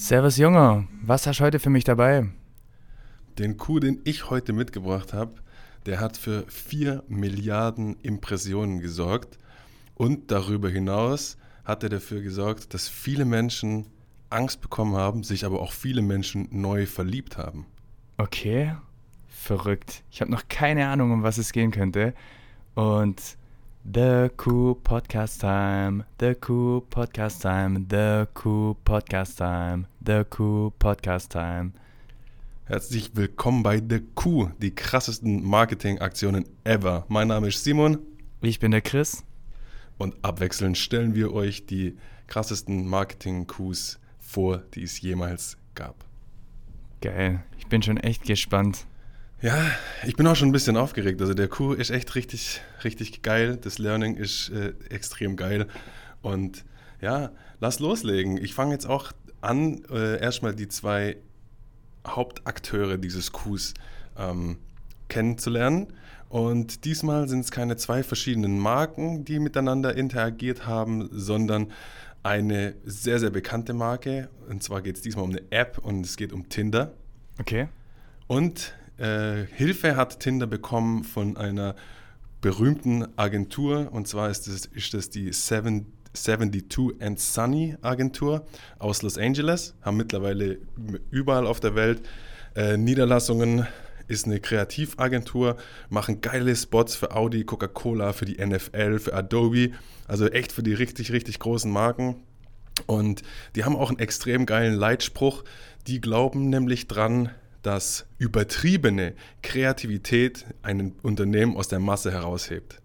Servus Junge, was hast du heute für mich dabei? Den Coup, den ich heute mitgebracht habe, der hat für 4 Milliarden Impressionen gesorgt und darüber hinaus hat er dafür gesorgt, dass viele Menschen Angst bekommen haben, sich aber auch viele Menschen neu verliebt haben. Okay, verrückt. Ich habe noch keine Ahnung, um was es gehen könnte. Und The Cool Podcast Time, The Cool Podcast Time, The Cool Podcast Time, The Cool Podcast Time. Herzlich willkommen bei The Q, die krassesten Marketingaktionen ever. Mein Name ist Simon. Ich bin der Chris. Und abwechselnd stellen wir euch die krassesten Marketing-Coups vor, die es jemals gab. Geil, ich bin schon echt gespannt. Ja, ich bin auch schon ein bisschen aufgeregt. Also der Coup ist echt richtig, richtig geil. Das Learning ist äh, extrem geil. Und ja, lass loslegen. Ich fange jetzt auch an, äh, erstmal die zwei Hauptakteure dieses Coups ähm, kennenzulernen. Und diesmal sind es keine zwei verschiedenen Marken, die miteinander interagiert haben, sondern eine sehr, sehr bekannte Marke. Und zwar geht es diesmal um eine App und es geht um Tinder. Okay. Und äh, Hilfe hat Tinder bekommen von einer berühmten Agentur. Und zwar ist das, ist das die Seven, 72 and Sunny Agentur aus Los Angeles, haben mittlerweile überall auf der Welt. Äh, Niederlassungen, ist eine Kreativagentur, machen geile Spots für Audi, Coca-Cola, für die NFL, für Adobe, also echt für die richtig, richtig großen Marken. Und die haben auch einen extrem geilen Leitspruch. Die glauben nämlich dran, dass übertriebene Kreativität ein Unternehmen aus der Masse heraushebt.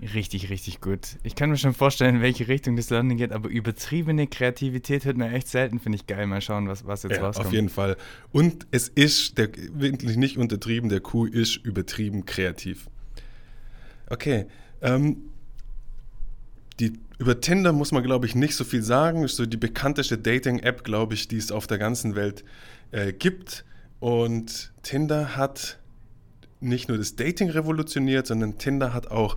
Richtig, richtig gut. Ich kann mir schon vorstellen, in welche Richtung das Landen geht, aber übertriebene Kreativität hört man echt selten, finde ich geil. Mal schauen, was, was jetzt ja, rauskommt. Auf jeden Fall. Und es ist der, wirklich nicht untertrieben, der Coup ist übertrieben kreativ. Okay. Ähm, die, über Tinder muss man, glaube ich, nicht so viel sagen. Ist so die bekannteste Dating-App, glaube ich, die es auf der ganzen Welt äh, gibt. Und Tinder hat nicht nur das Dating revolutioniert, sondern Tinder hat auch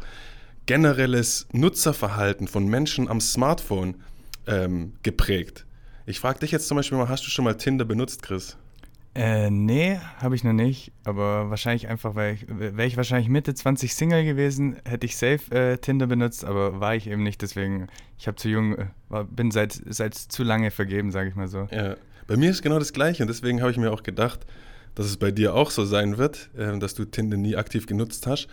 generelles Nutzerverhalten von Menschen am Smartphone ähm, geprägt. Ich frage dich jetzt zum Beispiel mal, hast du schon mal Tinder benutzt, Chris? Äh, nee, habe ich noch nicht, aber wahrscheinlich einfach, weil ich, wäre ich wahrscheinlich Mitte 20 Single gewesen, hätte ich safe äh, Tinder benutzt, aber war ich eben nicht, deswegen, ich habe zu jung, äh, war, bin seit, seit zu lange vergeben, sage ich mal so. Ja, bei mir ist genau das Gleiche und deswegen habe ich mir auch gedacht, dass es bei dir auch so sein wird, äh, dass du Tinder nie aktiv genutzt hast.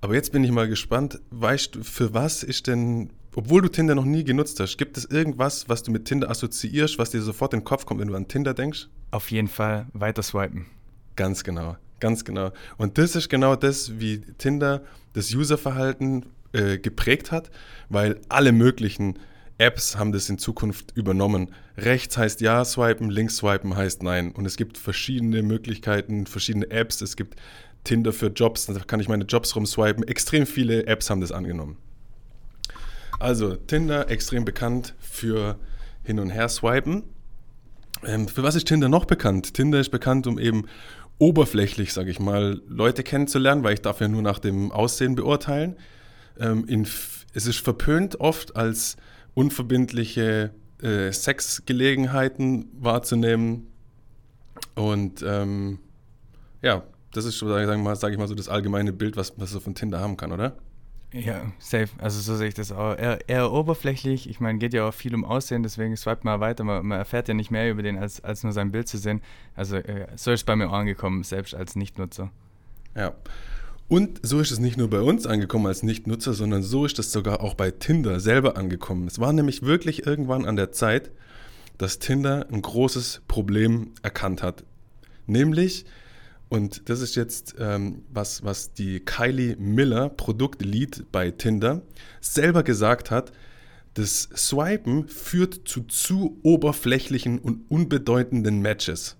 Aber jetzt bin ich mal gespannt, weißt du, für was ist denn, obwohl du Tinder noch nie genutzt hast, gibt es irgendwas, was du mit Tinder assoziierst, was dir sofort in den Kopf kommt, wenn du an Tinder denkst? Auf jeden Fall weiter swipen. Ganz genau, ganz genau. Und das ist genau das, wie Tinder das Userverhalten äh, geprägt hat, weil alle möglichen Apps haben das in Zukunft übernommen. Rechts heißt ja swipen, links swipen heißt nein. Und es gibt verschiedene Möglichkeiten, verschiedene Apps. Es gibt Tinder für Jobs, da kann ich meine Jobs rumswipen. Extrem viele Apps haben das angenommen. Also Tinder extrem bekannt für hin und her swipen. Ähm, für was ist Tinder noch bekannt? Tinder ist bekannt, um eben oberflächlich, sage ich mal, Leute kennenzulernen, weil ich darf ja nur nach dem Aussehen beurteilen. Ähm, in, es ist verpönt oft als unverbindliche äh, Sexgelegenheiten wahrzunehmen. Und ähm, ja, das ist, sage ich, mal, sag ich mal, so das allgemeine Bild, was man so von Tinder haben kann, oder? Ja, safe. Also so sehe ich das auch. Eher, eher oberflächlich. Ich meine, geht ja auch viel um Aussehen, deswegen swipe mal weiter. Man, man, erfährt ja nicht mehr über den, als, als nur sein Bild zu sehen. Also äh, so ist es bei mir angekommen, selbst als Nichtnutzer. Ja. Und so ist es nicht nur bei uns angekommen als Nichtnutzer, sondern so ist es sogar auch bei Tinder selber angekommen. Es war nämlich wirklich irgendwann an der Zeit, dass Tinder ein großes Problem erkannt hat. Nämlich, und das ist jetzt ähm, was, was die Kylie Miller, Produktlead bei Tinder, selber gesagt hat, das Swipen führt zu zu oberflächlichen und unbedeutenden Matches.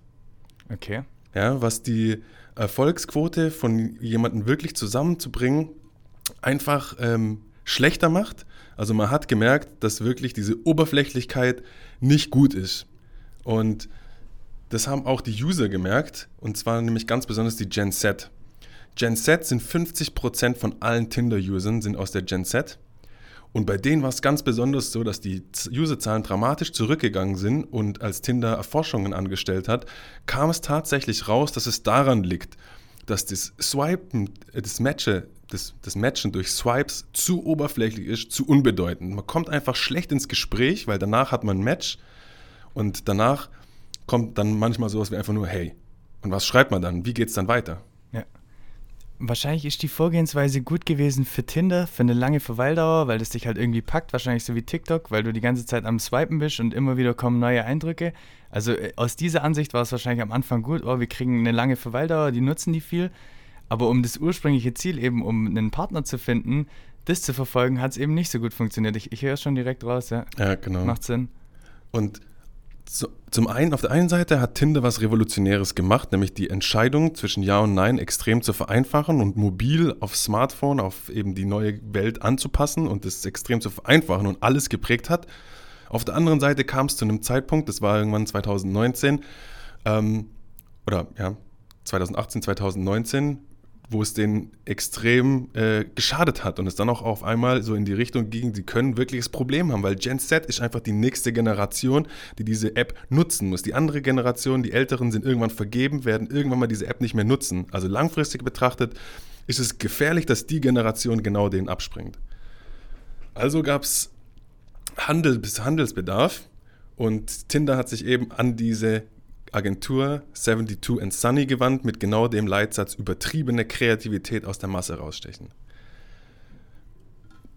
Okay. Ja, was die Erfolgsquote von jemandem wirklich zusammenzubringen einfach ähm, schlechter macht. Also man hat gemerkt, dass wirklich diese Oberflächlichkeit nicht gut ist. Und das haben auch die User gemerkt, und zwar nämlich ganz besonders die Gen Z. Gen Z sind 50% von allen Tinder-Usern sind aus der Gen Z. Und bei denen war es ganz besonders so, dass die Userzahlen dramatisch zurückgegangen sind und als Tinder Erforschungen angestellt hat, kam es tatsächlich raus, dass es daran liegt, dass das Swipen, äh, das Matchen, das, das Matchen durch Swipes zu oberflächlich ist, zu unbedeutend. Man kommt einfach schlecht ins Gespräch, weil danach hat man ein Match und danach kommt dann manchmal sowas wie einfach nur, hey. Und was schreibt man dann? Wie geht es dann weiter? Wahrscheinlich ist die Vorgehensweise gut gewesen für Tinder, für eine lange Verweildauer, weil das dich halt irgendwie packt, wahrscheinlich so wie TikTok, weil du die ganze Zeit am Swipen bist und immer wieder kommen neue Eindrücke. Also äh, aus dieser Ansicht war es wahrscheinlich am Anfang gut, oh, wir kriegen eine lange Verweildauer, die nutzen die viel. Aber um das ursprüngliche Ziel eben, um einen Partner zu finden, das zu verfolgen, hat es eben nicht so gut funktioniert. Ich, ich höre es schon direkt raus, ja. Ja, genau. Macht Sinn. Und so, zum einen, auf der einen Seite hat Tinder was Revolutionäres gemacht, nämlich die Entscheidung zwischen Ja und Nein extrem zu vereinfachen und mobil auf Smartphone, auf eben die neue Welt anzupassen und das extrem zu vereinfachen und alles geprägt hat. Auf der anderen Seite kam es zu einem Zeitpunkt, das war irgendwann 2019, ähm, oder ja, 2018, 2019, wo es denen extrem äh, geschadet hat und es dann auch auf einmal so in die Richtung ging, sie können wirklich das Problem haben, weil Gen Z ist einfach die nächste Generation, die diese App nutzen muss. Die andere Generation, die Älteren sind irgendwann vergeben, werden irgendwann mal diese App nicht mehr nutzen. Also langfristig betrachtet ist es gefährlich, dass die Generation genau den abspringt. Also gab es Handel, Handelsbedarf und Tinder hat sich eben an diese Agentur 72 and Sunny gewandt mit genau dem Leitsatz übertriebene Kreativität aus der Masse rausstechen.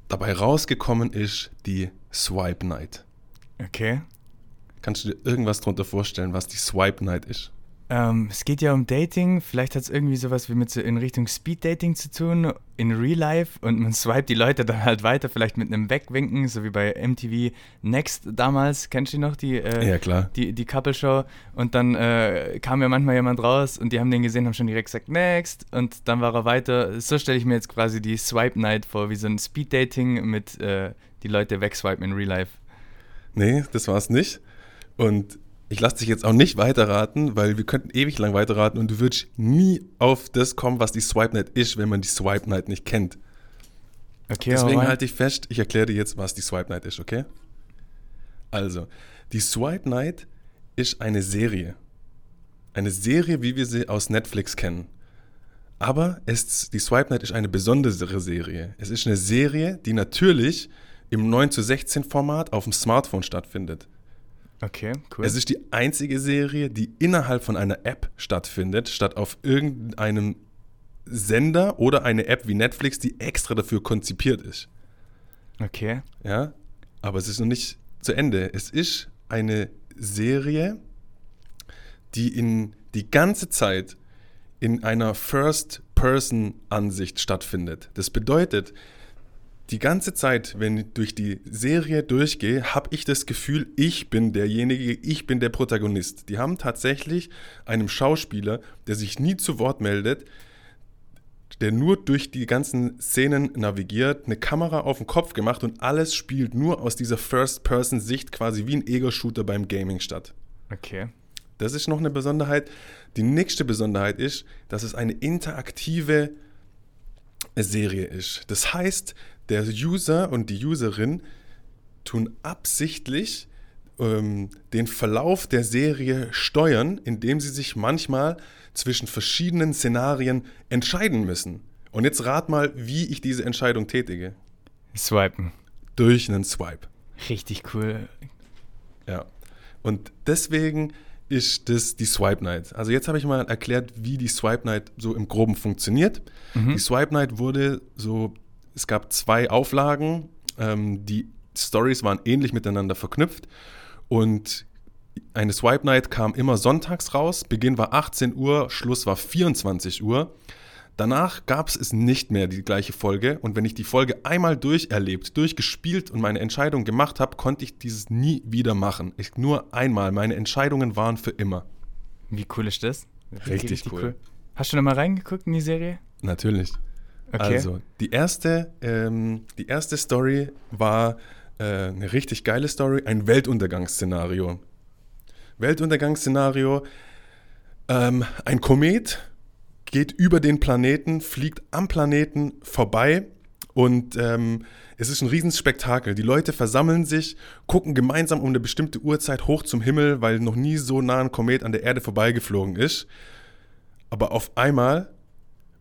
Dabei rausgekommen ist die Swipe Night. Okay. Kannst du dir irgendwas darunter vorstellen, was die Swipe Night ist? Ähm, es geht ja um Dating. Vielleicht hat es irgendwie sowas wie mit so in Richtung Speed Dating zu tun, in Real Life. Und man swipet die Leute dann halt weiter, vielleicht mit einem Wegwinken, so wie bei MTV Next damals. Kennst du die noch? Die, äh, Ja, klar. Die, die Couple Show. Und dann äh, kam ja manchmal jemand raus und die haben den gesehen, haben schon direkt gesagt Next. Und dann war er weiter. So stelle ich mir jetzt quasi die Swipe Night vor, wie so ein Speed Dating mit äh, die Leute wegswipen in Real Life. Nee, das war es nicht. Und ich lasse dich jetzt auch nicht weiterraten, weil wir könnten ewig lang weiterraten und du würdest nie auf das kommen, was die Swipe Night ist, wenn man die Swipe Night nicht kennt. Okay, Deswegen alright. halte ich fest, ich erkläre dir jetzt, was die Swipe Night ist, okay? Also, die Swipe Night ist eine Serie. Eine Serie, wie wir sie aus Netflix kennen. Aber es, die Swipe Night ist eine besondere Serie. Es ist eine Serie, die natürlich im 9 zu 16 Format auf dem Smartphone stattfindet. Okay, cool. Es ist die einzige Serie, die innerhalb von einer App stattfindet, statt auf irgendeinem Sender oder eine App wie Netflix, die extra dafür konzipiert ist. okay. Ja, aber es ist noch nicht zu Ende. Es ist eine Serie, die in die ganze Zeit in einer First-Person-Ansicht stattfindet. Das bedeutet, die ganze Zeit, wenn ich durch die Serie durchgehe, habe ich das Gefühl, ich bin derjenige, ich bin der Protagonist. Die haben tatsächlich einem Schauspieler, der sich nie zu Wort meldet, der nur durch die ganzen Szenen navigiert, eine Kamera auf den Kopf gemacht und alles spielt nur aus dieser First-Person-Sicht quasi wie ein Ego-Shooter beim Gaming statt. Okay. Das ist noch eine Besonderheit. Die nächste Besonderheit ist, dass es eine interaktive Serie ist. Das heißt, der User und die Userin tun absichtlich ähm, den Verlauf der Serie steuern, indem sie sich manchmal zwischen verschiedenen Szenarien entscheiden müssen. Und jetzt rat mal, wie ich diese Entscheidung tätige. Swipen. Durch einen Swipe. Richtig cool. Ja. Und deswegen ist das die Swipe Night. Also jetzt habe ich mal erklärt, wie die Swipe Night so im Groben funktioniert. Die Swipe Night wurde so, es gab zwei Auflagen, ähm, die Stories waren ähnlich miteinander verknüpft und eine Swipe Night kam immer sonntags raus. Beginn war 18 Uhr, Schluss war 24 Uhr. Danach gab es nicht mehr die gleiche Folge und wenn ich die Folge einmal durcherlebt, durchgespielt und meine Entscheidung gemacht habe, konnte ich dieses nie wieder machen. Ich, nur einmal. Meine Entscheidungen waren für immer. Wie cool ist das? Richtig cool. Hast du da mal reingeguckt in die Serie? Natürlich. Okay. Also, die erste, ähm, die erste Story war äh, eine richtig geile Story, ein Weltuntergangsszenario. Weltuntergangsszenario, ähm, ein Komet geht über den Planeten, fliegt am Planeten vorbei Und ähm, es ist ein Riesenspektakel. Die Leute versammeln sich, gucken gemeinsam um eine bestimmte Uhrzeit hoch zum Himmel, weil noch nie so nah ein Komet an der Erde vorbeigeflogen ist. Aber auf einmal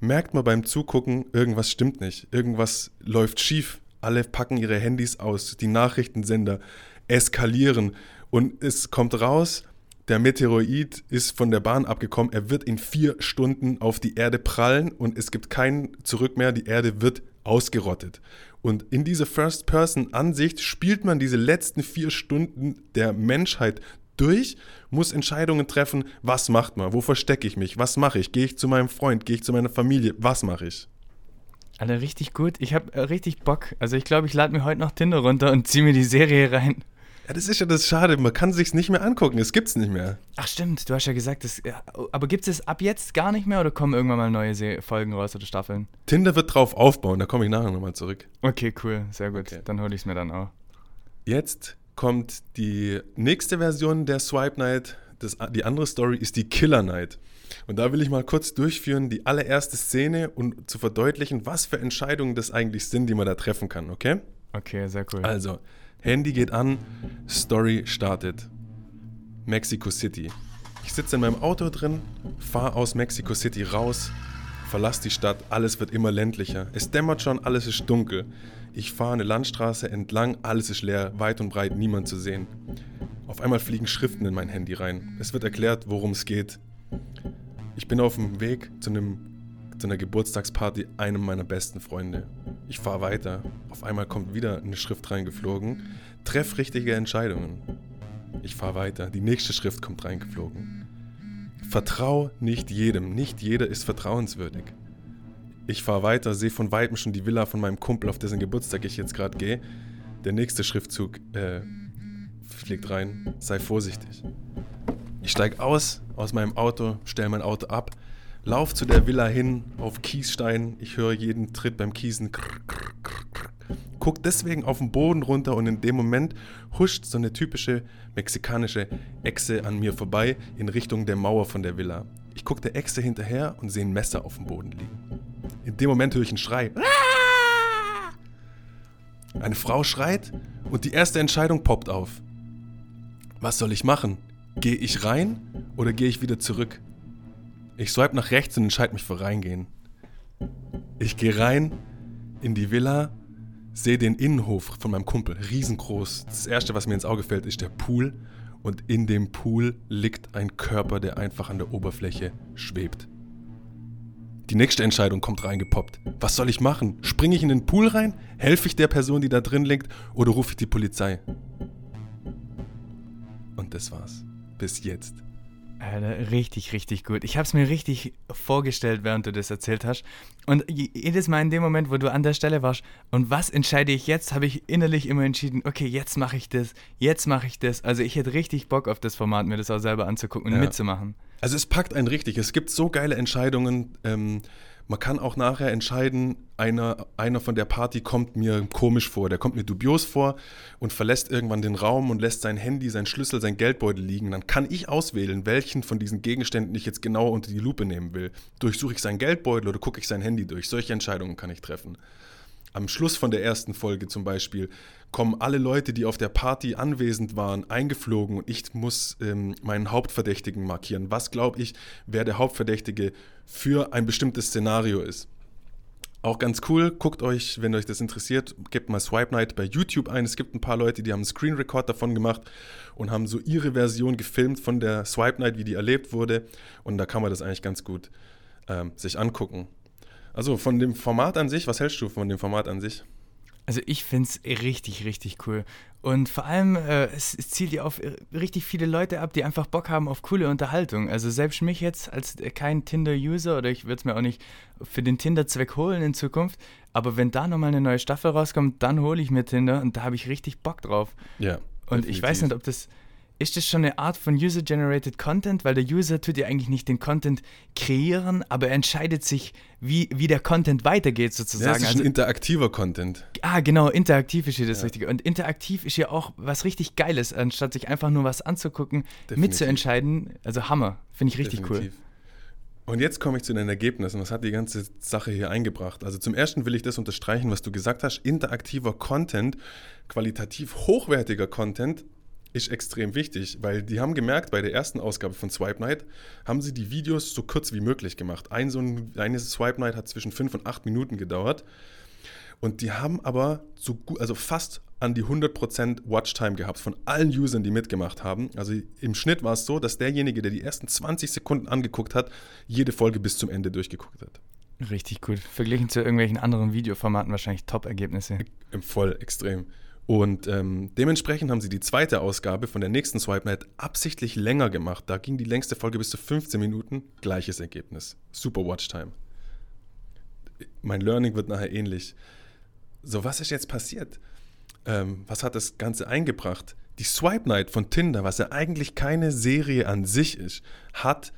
merkt man beim Zugucken, irgendwas stimmt nicht. Irgendwas läuft schief. Alle packen ihre Handys aus. Die Nachrichtensender eskalieren. Und es kommt raus, der Meteoroid ist von der Bahn abgekommen. Er wird in vier Stunden auf die Erde prallen und es gibt kein Zurück mehr. Die Erde wird ausgerottet. Und in dieser First-Person-Ansicht spielt man diese letzten vier Stunden der Menschheit durch, muss Entscheidungen treffen, was macht man, wo verstecke ich mich, was mache ich, gehe ich zu meinem Freund, gehe ich zu meiner Familie, was mache ich. Alter, richtig gut. Ich habe äh, richtig Bock. Also ich glaube, ich lade mir heute noch Tinder runter und ziehe mir die Serie rein. Ja, das ist ja das Schade, man kann sich's nicht mehr angucken, es gibt's nicht mehr. Ach stimmt, du hast ja gesagt, das, ja, aber gibt es ab jetzt gar nicht mehr oder kommen irgendwann mal neue Se Folgen raus oder Staffeln? Tinder wird drauf aufbauen, da komme ich nachher nochmal zurück. Okay, cool, sehr gut. Okay. Dann hole ich es mir dann auch. Jetzt kommt die nächste Version der Swipe Night. Das, die andere Story ist die Killer Night. Und da will ich mal kurz durchführen, die allererste Szene und zu verdeutlichen, was für Entscheidungen das eigentlich sind, die man da treffen kann, okay? Okay, sehr cool. Also, Handy geht an, Story startet. Mexico City. Ich sitze in meinem Auto drin, fahre aus Mexico City raus, verlasse die Stadt, alles wird immer ländlicher. Es dämmert schon, alles ist dunkel. Ich fahre eine Landstraße entlang, alles ist leer, weit und breit niemand zu sehen. Auf einmal fliegen Schriften in mein Handy rein. Es wird erklärt, worum es geht. Ich bin auf dem Weg zu, einem, zu einer Geburtstagsparty einem meiner besten Freunde. Ich fahre weiter. Auf einmal kommt wieder eine Schrift reingeflogen. Treff richtige Entscheidungen. Ich fahre weiter. Die nächste Schrift kommt reingeflogen. Vertrau nicht jedem. Nicht jeder ist vertrauenswürdig. Ich fahre weiter, sehe von weitem schon die Villa von meinem Kumpel, auf dessen Geburtstag ich jetzt gerade gehe. Der nächste Schriftzug äh, fliegt rein. Sei vorsichtig. Ich steige aus aus meinem Auto, stelle mein Auto ab, lauf zu der Villa hin auf Kiesstein. Ich höre jeden Tritt beim Kiesen. Krr, krr, krr. Guck deswegen auf den Boden runter und in dem Moment huscht so eine typische mexikanische Echse an mir vorbei in Richtung der Mauer von der Villa. Ich gucke der Echse hinterher und sehe ein Messer auf dem Boden liegen. In dem Moment höre ich einen Schrei. Eine Frau schreit und die erste Entscheidung poppt auf. Was soll ich machen? Gehe ich rein oder gehe ich wieder zurück? Ich swipe nach rechts und entscheide mich für reingehen. Ich gehe rein in die Villa, sehe den Innenhof von meinem Kumpel, riesengroß. Das erste, was mir ins Auge fällt, ist der Pool. Und in dem Pool liegt ein Körper, der einfach an der Oberfläche schwebt. Die nächste Entscheidung kommt reingepoppt. Was soll ich machen? Springe ich in den Pool rein? Helfe ich der Person, die da drin liegt? Oder rufe ich die Polizei? Und das war's. Bis jetzt. Alter, richtig, richtig gut. Ich habe es mir richtig vorgestellt, während du das erzählt hast. Und jedes Mal in dem Moment, wo du an der Stelle warst, und was entscheide ich jetzt, habe ich innerlich immer entschieden, okay, jetzt mache ich das, jetzt mache ich das. Also ich hätte richtig Bock auf das Format, mir das auch selber anzugucken und Ja. mitzumachen. Also es packt einen richtig. Es gibt so geile Entscheidungen. Ähm, man kann auch nachher entscheiden, einer, einer von der Party kommt mir komisch vor, der kommt mir dubios vor und verlässt irgendwann den Raum und lässt sein Handy, sein Schlüssel, sein Geldbeutel liegen. Dann kann ich auswählen, welchen von diesen Gegenständen ich jetzt genau unter die Lupe nehmen will. Durchsuche ich seinen Geldbeutel oder gucke ich sein Handy durch? Solche Entscheidungen kann ich treffen. Am Schluss von der ersten Folge zum Beispiel kommen alle Leute, die auf der Party anwesend waren, eingeflogen und ich muss ähm, meinen Hauptverdächtigen markieren. Was glaube ich, wer der Hauptverdächtige für ein bestimmtes Szenario ist? Auch ganz cool, guckt euch, wenn euch das interessiert, gebt mal Swipe Night bei YouTube ein. Es gibt ein paar Leute, die haben einen Screen Record davon gemacht und haben so ihre Version gefilmt von der Swipe Night, wie die erlebt wurde. Und da kann man das eigentlich ganz gut ähm, sich angucken. Also von dem Format an sich, was hältst du von dem Format an sich? Also ich finde es richtig, richtig cool. Und vor allem, äh, es, es zielt ja auf äh, richtig viele Leute ab, die einfach Bock haben auf coole Unterhaltung. Also selbst mich jetzt als äh, kein Tinder-User oder ich würde es mir auch nicht für den Tinder-Zweck holen in Zukunft, aber wenn da nochmal eine neue Staffel rauskommt, dann hole ich mir Tinder und da habe ich richtig Bock drauf. Ja. Und ich weiß nicht, ob das. Ist das schon eine Art von User-Generated Content? Weil der User tut ja eigentlich nicht den Content kreieren, aber er entscheidet sich, wie, wie der Content weitergeht, Ja, sozusagen. es ist also, ein interaktiver Content. ah, genau, interaktiv ist hier das Ja. Richtige. Und interaktiv ist ja auch was richtig Geiles, anstatt sich einfach nur was anzugucken, Definitiv. mitzuentscheiden. Also Hammer. Finde ich richtig cool. Definitiv. Und jetzt komme ich zu den Ergebnissen. Was hat die ganze Sache hier eingebracht? Also zum ersten will ich das unterstreichen, was du gesagt hast. Interaktiver Content, qualitativ hochwertiger Content ist extrem wichtig, weil die haben gemerkt, bei der ersten Ausgabe von Swipe Night haben sie die Videos so kurz wie möglich gemacht. Ein so ein, eine Swipe Night hat zwischen fünf und acht Minuten gedauert. Und die haben aber so gut, also fast an die 100% Watchtime gehabt von allen Usern, die mitgemacht haben. Also im Schnitt war es so, dass derjenige, der die ersten 20 Sekunden angeguckt hat, jede Folge bis zum Ende durchgeguckt hat. Richtig gut. Verglichen zu irgendwelchen anderen Videoformaten wahrscheinlich Top-Ergebnisse. Voll extrem. Und ähm, dementsprechend haben sie die zweite Ausgabe von der nächsten Swipe Night absichtlich länger gemacht. Da ging die längste Folge bis zu 15 Minuten. Gleiches Ergebnis. Super Watchtime. Mein Learning wird nachher ähnlich. So, was ist jetzt passiert? ähm, was hat das Ganze eingebracht? Die Swipe Night von Tinder, was ja eigentlich keine Serie an sich ist, hat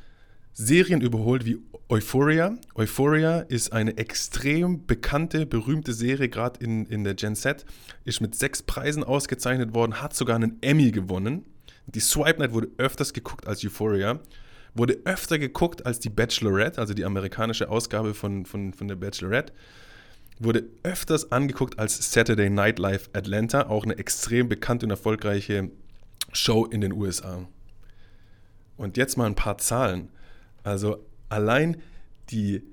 Serien überholt wie Euphoria. Euphoria ist eine extrem bekannte, berühmte Serie, gerade in, in der Gen Z. Ist mit sechs Preisen ausgezeichnet worden, hat sogar einen Emmy gewonnen. Die Swipe Night wurde öfters geguckt als Euphoria. Wurde öfter geguckt als die Bachelorette, also die amerikanische Ausgabe von, von, von der Bachelorette wurde öfters angeguckt als Saturday Night Live Atlanta, auch eine extrem bekannte und erfolgreiche Show in den USA. Und jetzt mal ein paar Zahlen. Also allein die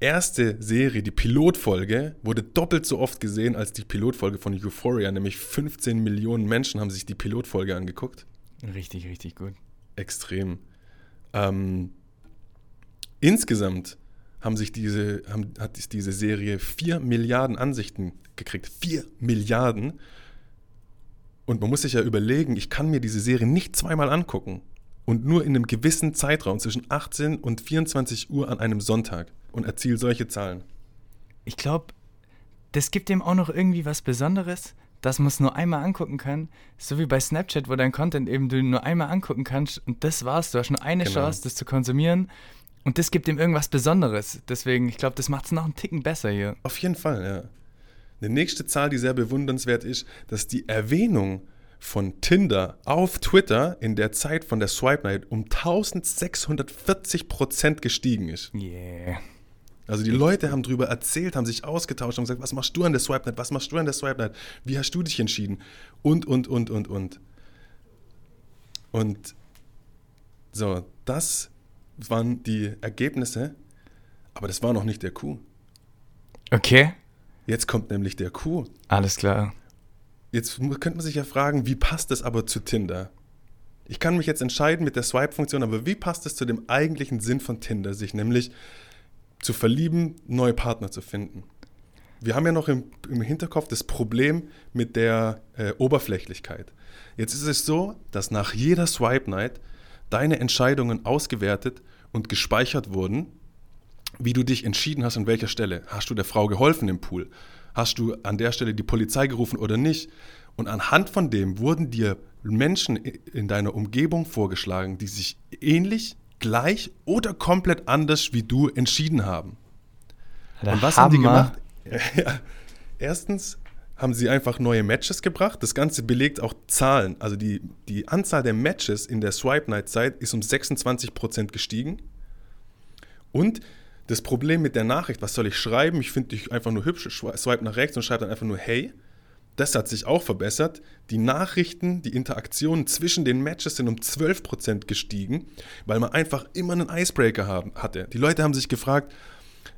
erste Serie, die Pilotfolge, wurde doppelt so oft gesehen als die Pilotfolge von Euphoria, nämlich 15 Millionen Menschen haben sich die Pilotfolge angeguckt. Richtig, richtig gut. Extrem. Ähm, insgesamt haben sich diese, haben, hat diese Serie 4 Milliarden Ansichten gekriegt. 4 Milliarden. Und man muss sich ja überlegen, ich kann mir diese Serie nicht zweimal angucken. Und nur in einem gewissen Zeitraum zwischen 18 und 24 Uhr an einem Sonntag und erziele solche Zahlen. Ich glaube, das gibt dem auch noch irgendwie was Besonderes, dass man es nur einmal angucken kann. So wie bei Snapchat, wo dein Content eben du nur einmal angucken kannst und das war's. Du hast nur eine genau. Chance, das zu konsumieren. Und das gibt ihm irgendwas Besonderes. Deswegen, ich glaube, das macht es noch einen Ticken besser hier. Auf jeden Fall, ja. Eine nächste Zahl, die sehr bewundernswert ist, dass die Erwähnung von Tinder auf Twitter in der Zeit von der Swipe Night um 1640 Prozent gestiegen ist. Yeah. Also die Leute haben darüber erzählt, haben sich ausgetauscht, haben gesagt, was machst du an der Swipe Night, was machst du an der Swipe Night, wie hast du dich entschieden und, und, und, und, und. Und so, das waren die Ergebnisse, aber das war noch nicht der Coup. Okay. Jetzt kommt nämlich der Coup. Alles klar. Jetzt könnte man sich ja fragen, wie passt das aber zu Tinder? Ich kann mich jetzt entscheiden mit der Swipe-Funktion, aber wie passt es zu dem eigentlichen Sinn von Tinder, sich nämlich zu verlieben, neue Partner zu finden? Wir haben ja noch im, im Hinterkopf das Problem mit der äh, Oberflächlichkeit. Jetzt ist es so, dass nach jeder Swipe-Night deine Entscheidungen ausgewertet und gespeichert wurden, wie du dich entschieden hast, an welcher Stelle. Hast du der Frau geholfen im Pool? Hast du an der Stelle die Polizei gerufen oder nicht? Und anhand von dem wurden dir Menschen in deiner Umgebung vorgeschlagen, die sich ähnlich, gleich oder komplett anders wie du entschieden haben. Der und was Hammer. haben die gemacht? Ja, erstens haben sie einfach neue Matches gebracht. Das Ganze belegt auch Zahlen. Also die, die Anzahl der Matches in der Swipe Night Zeit ist um 26% gestiegen. Und das Problem mit der Nachricht, was soll ich schreiben? Ich finde dich einfach nur hübsch, swipe nach rechts und schreibe dann einfach nur Hey. Das hat sich auch verbessert. Die Nachrichten, die Interaktionen zwischen den Matches sind um 12% gestiegen, weil man einfach immer einen Icebreaker haben, hatte. Die Leute haben sich gefragt,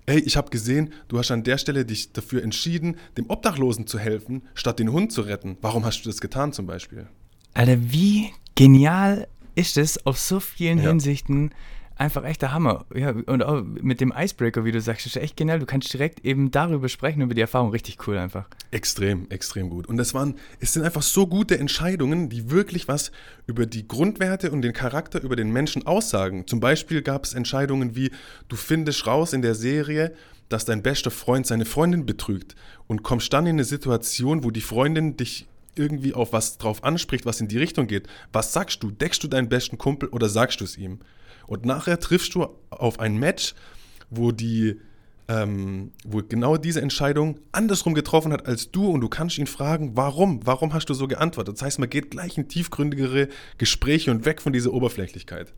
ey, ich habe gesehen, du hast an der Stelle dich dafür entschieden, dem Obdachlosen zu helfen, statt den Hund zu retten. Warum hast du das getan zum Beispiel? Alter, wie genial ist es auf so vielen ja. Hinsichten einfach echt der Hammer. Ja, und auch mit dem Icebreaker, wie du sagst, ist echt genial. Du kannst direkt eben darüber sprechen, über die Erfahrung. Richtig cool einfach. Extrem, extrem gut. Und das waren, es sind einfach so gute Entscheidungen, die wirklich was über die Grundwerte und den Charakter über den Menschen aussagen. Zum Beispiel gab es Entscheidungen wie, du findest raus in der Serie, dass dein bester Freund seine Freundin betrügt und kommst dann in eine Situation, wo die Freundin dich irgendwie auf was drauf anspricht, was in die Richtung geht. Was sagst du? Deckst du deinen besten Kumpel oder sagst du es ihm? Und nachher triffst du auf ein Match, wo die ähm, wo genau diese Entscheidung andersrum getroffen hat als du und du kannst ihn fragen, warum? Warum hast du so geantwortet? Das heißt, man geht gleich in tiefgründigere Gespräche und weg von dieser Oberflächlichkeit.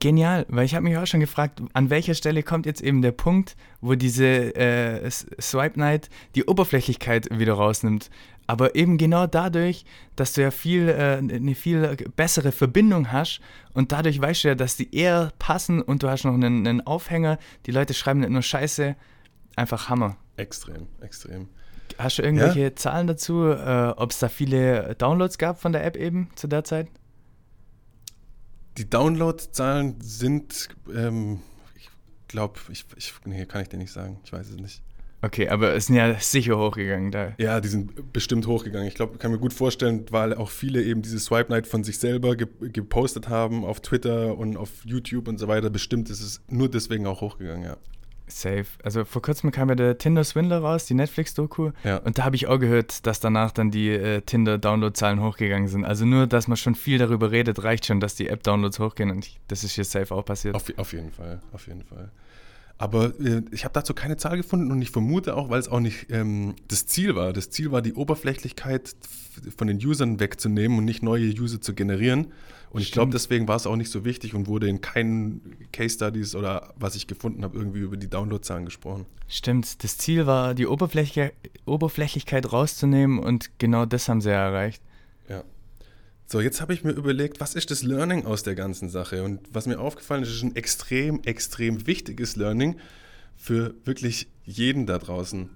genial, weil ich habe mich auch schon gefragt, an welcher Stelle kommt jetzt eben der Punkt, wo diese äh, Swipe Night die Oberflächlichkeit wieder rausnimmt. Aber eben genau dadurch, dass du ja viel, äh, eine viel bessere Verbindung hast und dadurch weißt du ja, dass die eher passen und du hast noch einen, einen Aufhänger, die Leute schreiben nicht nur Scheiße, einfach Hammer. Extrem, extrem. Hast du irgendwelche ja? Zahlen dazu, äh, ob es da viele Downloads gab von der App eben zu der Zeit? Die Downloadzahlen sind, ähm, ich glaube, ich, ich, nee, kann ich dir nicht sagen. Ich weiß es nicht. Okay, aber es sind ja sicher hochgegangen da. Ja, die sind bestimmt hochgegangen. Ich glaube, kann mir gut vorstellen, weil auch viele eben diese Swipe Night von sich selber ge gepostet haben auf Twitter und auf YouTube und so weiter. Bestimmt ist es nur deswegen auch hochgegangen, ja. Safe. Also vor kurzem kam ja der Tinder Swindler raus, die Netflix-Doku. Ja. Und da habe ich auch gehört, dass danach dann die äh, Tinder-Download-Zahlen hochgegangen sind. Also nur, dass man schon viel darüber redet, reicht schon, dass die App-Downloads hochgehen. Und ich, das ist hier safe auch passiert. Auf, auf jeden Fall, auf jeden Fall. Aber äh, ich habe dazu keine Zahl gefunden und ich vermute auch, weil es auch nicht ähm, das Ziel war. Das Ziel war, die Oberflächlichkeit von den Usern wegzunehmen und nicht neue User zu generieren. Und ich glaube, deswegen war es auch nicht so wichtig und wurde in keinen Case Studies oder was ich gefunden habe, irgendwie über die Downloadzahlen gesprochen. Stimmt, das Ziel war, die Oberflächlichkeit rauszunehmen und genau das haben sie ja erreicht. Ja. So, jetzt habe ich mir überlegt, was ist das Learning aus der ganzen Sache? Und was mir aufgefallen ist, ist ein extrem, extrem wichtiges Learning für wirklich jeden da draußen.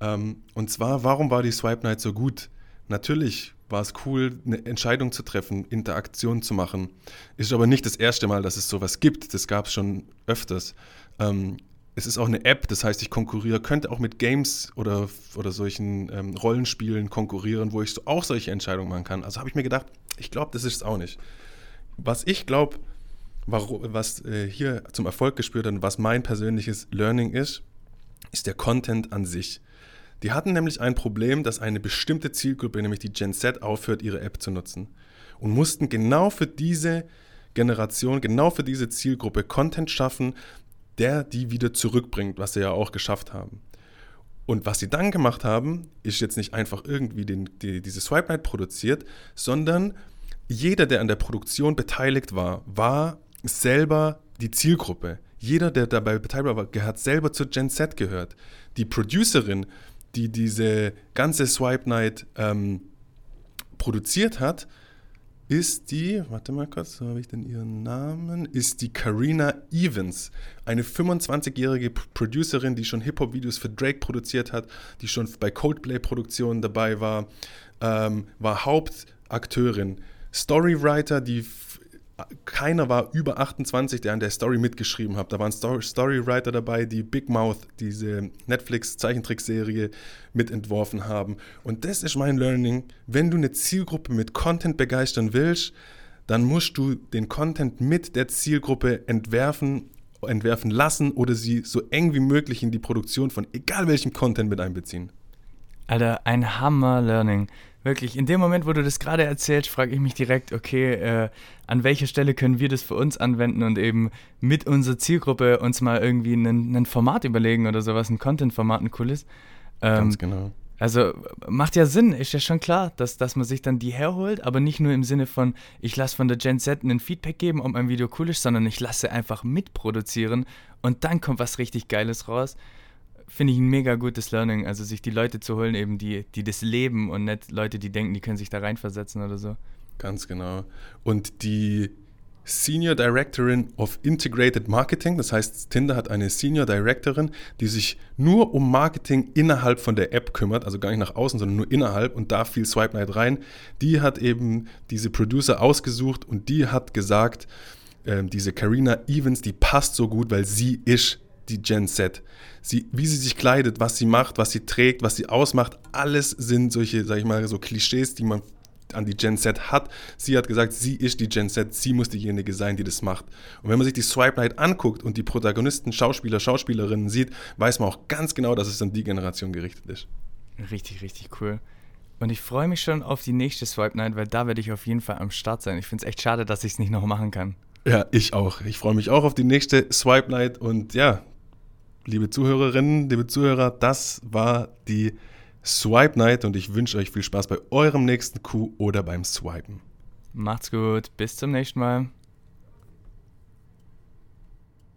Ähm, und zwar, warum war die Swipe Night so gut? Natürlich war es cool, eine Entscheidung zu treffen, Interaktion zu machen. Ist aber nicht das erste Mal, dass es sowas gibt. Das gab es schon öfters. Es ist auch eine App, das heißt, ich konkurriere, könnte auch mit Games oder, oder solchen ähm, Rollenspielen konkurrieren, wo ich so auch solche Entscheidungen machen kann. Also habe ich mir gedacht, ich glaube, das ist es auch nicht. Was ich glaube, was äh, hier zum Erfolg gespürt hat und was mein persönliches Learning ist, ist der Content an sich. Die hatten nämlich ein Problem, dass eine bestimmte Zielgruppe, nämlich die Gen Z, aufhört, ihre App zu nutzen. Und mussten genau für diese Generation, genau für diese Zielgruppe Content schaffen, der die wieder zurückbringt, was sie ja auch geschafft haben. Und was sie dann gemacht haben, ist jetzt nicht einfach irgendwie den, die, diese Swipe Night produziert, sondern jeder, der an der Produktion beteiligt war, war selber die Zielgruppe. Jeder, der dabei beteiligt war, hat selber zur Gen Z gehört. Die Producerin die diese ganze Swipe Night ähm, produziert hat, ist die, warte mal kurz, so habe ich denn ihren Namen, ist die Karina Evans, eine 25-jährige Producerin, die schon Hip-Hop-Videos für Drake produziert hat, die schon bei Coldplay-Produktionen dabei war, ähm, war Hauptakteurin, Storywriter, die keiner war über 28, der an der Story mitgeschrieben hat. Da waren Story Storywriter dabei, die Big Mouth, diese Netflix-Zeichentrickserie, mitentworfen haben. Und das ist mein Learning. Wenn du eine Zielgruppe mit Content begeistern willst, dann musst du den Content mit der Zielgruppe entwerfen, entwerfen lassen oder sie so eng wie möglich in die Produktion von egal welchem Content mit einbeziehen. Alter, ein Hammer-Learning. Wirklich, in dem Moment, wo du das gerade erzählst, frage ich mich direkt, okay, äh, an welcher Stelle können wir das für uns anwenden und eben mit unserer Zielgruppe uns mal irgendwie ein Format überlegen oder sowas, ein Content-Format, ein cooles. Ähm, Ganz genau. Also macht ja Sinn, ist ja schon klar, dass, dass man sich dann die herholt, aber nicht nur im Sinne von, ich lasse von der Gen Z ein Feedback geben, ob mein Video cool ist, sondern ich lasse einfach mitproduzieren und dann kommt was richtig Geiles raus finde ich ein mega gutes Learning. Also sich die Leute zu holen, eben die, die das leben und nicht Leute, die denken, die können sich da reinversetzen oder so. Ganz genau. Und die Senior Directorin of Integrated Marketing, das heißt, Tinder hat eine Senior Directorin, die sich nur um Marketing innerhalb von der App kümmert, also gar nicht nach außen, sondern nur innerhalb und da fiel Swipe Night rein. Die hat eben diese Producer ausgesucht und die hat gesagt, äh, diese Karina Evans, die passt so gut, weil sie ist die Gen Z. Sie, wie sie sich kleidet, was sie macht, was sie trägt, was sie ausmacht, alles sind solche, sag ich mal, so Klischees, die man an die Gen Z hat. Sie hat gesagt, sie ist die Gen Z, sie muss diejenige sein, die das macht. Und wenn man sich die Swipe Night anguckt und die Protagonisten, Schauspieler, Schauspielerinnen sieht, weiß man auch ganz genau, dass es an die Generation gerichtet ist. Richtig, richtig cool. Und ich freue mich schon auf die nächste Swipe Night, weil da werde ich auf jeden Fall am Start sein. Ich finde es echt schade, dass ich es nicht noch machen kann. Ja, ich auch. Ich freue mich auch auf die nächste Swipe Night und ja, liebe Zuhörerinnen, liebe Zuhörer, das war die Swipe Night und ich wünsche euch viel Spaß bei eurem nächsten Coup oder beim Swipen. Macht's gut, bis zum nächsten Mal.